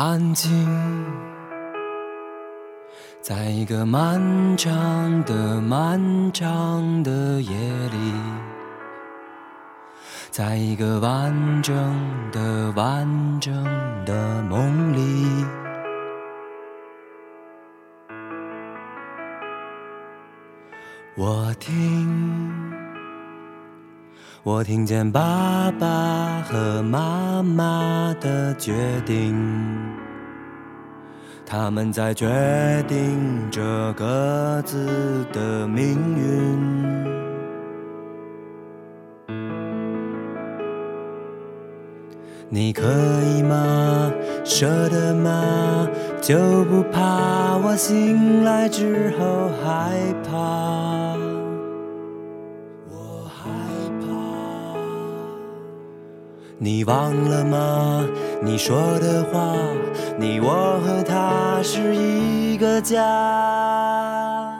安静，在一个漫长的、漫长的夜里，在一个完整的、完整的梦里，我听，我听见爸爸和妈妈的决定。他们在决定着各自的命运。你可以吗？舍得吗？就不怕我醒来之后害怕？你忘了吗？你说的话，你我和他是一个家。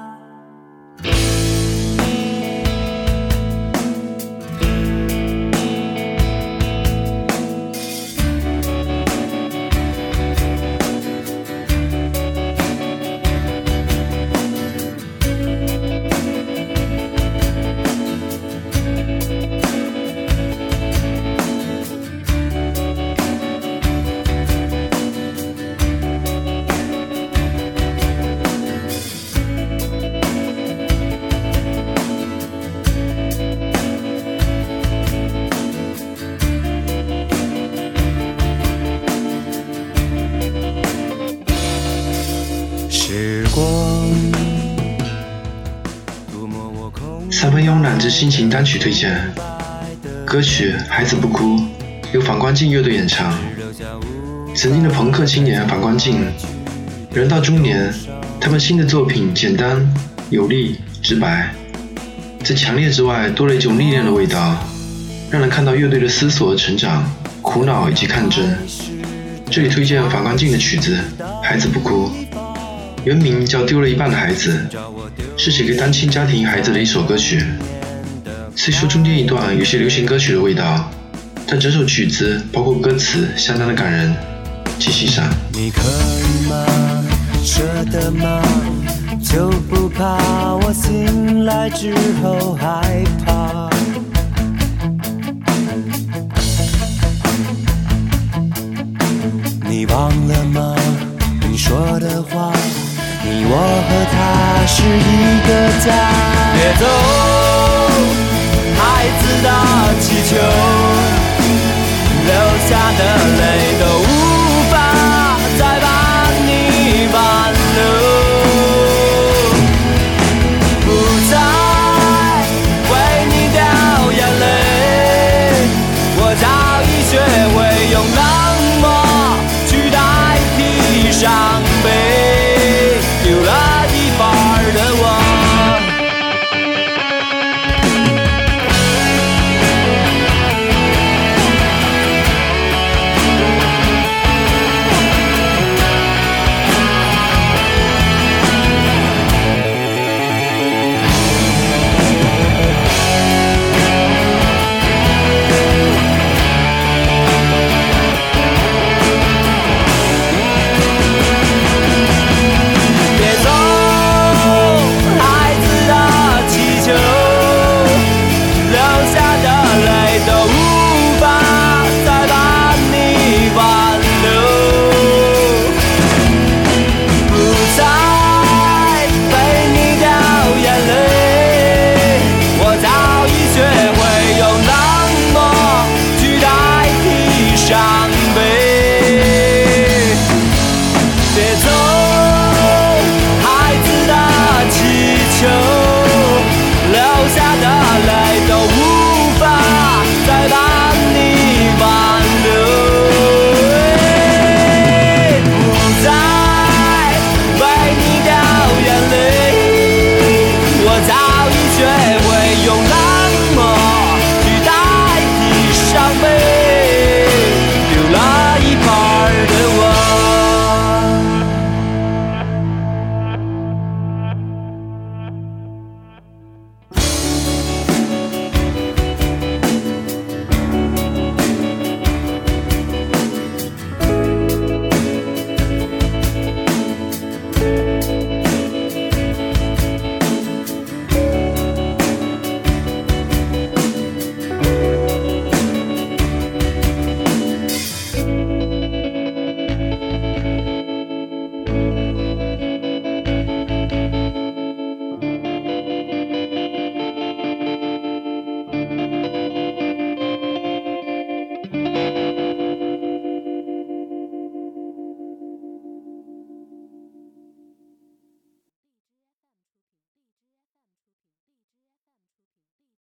分慵懒之心情单曲推荐，歌曲《孩子不哭》由反光镜乐队演唱。曾经的朋克青年反光镜，人到中年，他们新的作品简单、有力、直白，在强烈之外多了一种历练的味道，让人看到乐队的思索、成长、苦恼以及抗争。这里推荐反光镜的曲子《孩子不哭》，原名叫《丢了一半的孩子》，是写给单亲家庭孩子的一首歌曲。虽说中间一段有些流行歌曲的味道，但整首曲子包括歌词相当的感人，请欣赏。你可以吗？舍得吗？就不怕我醒来之后还我和他是一个家。别走，孩子的气球。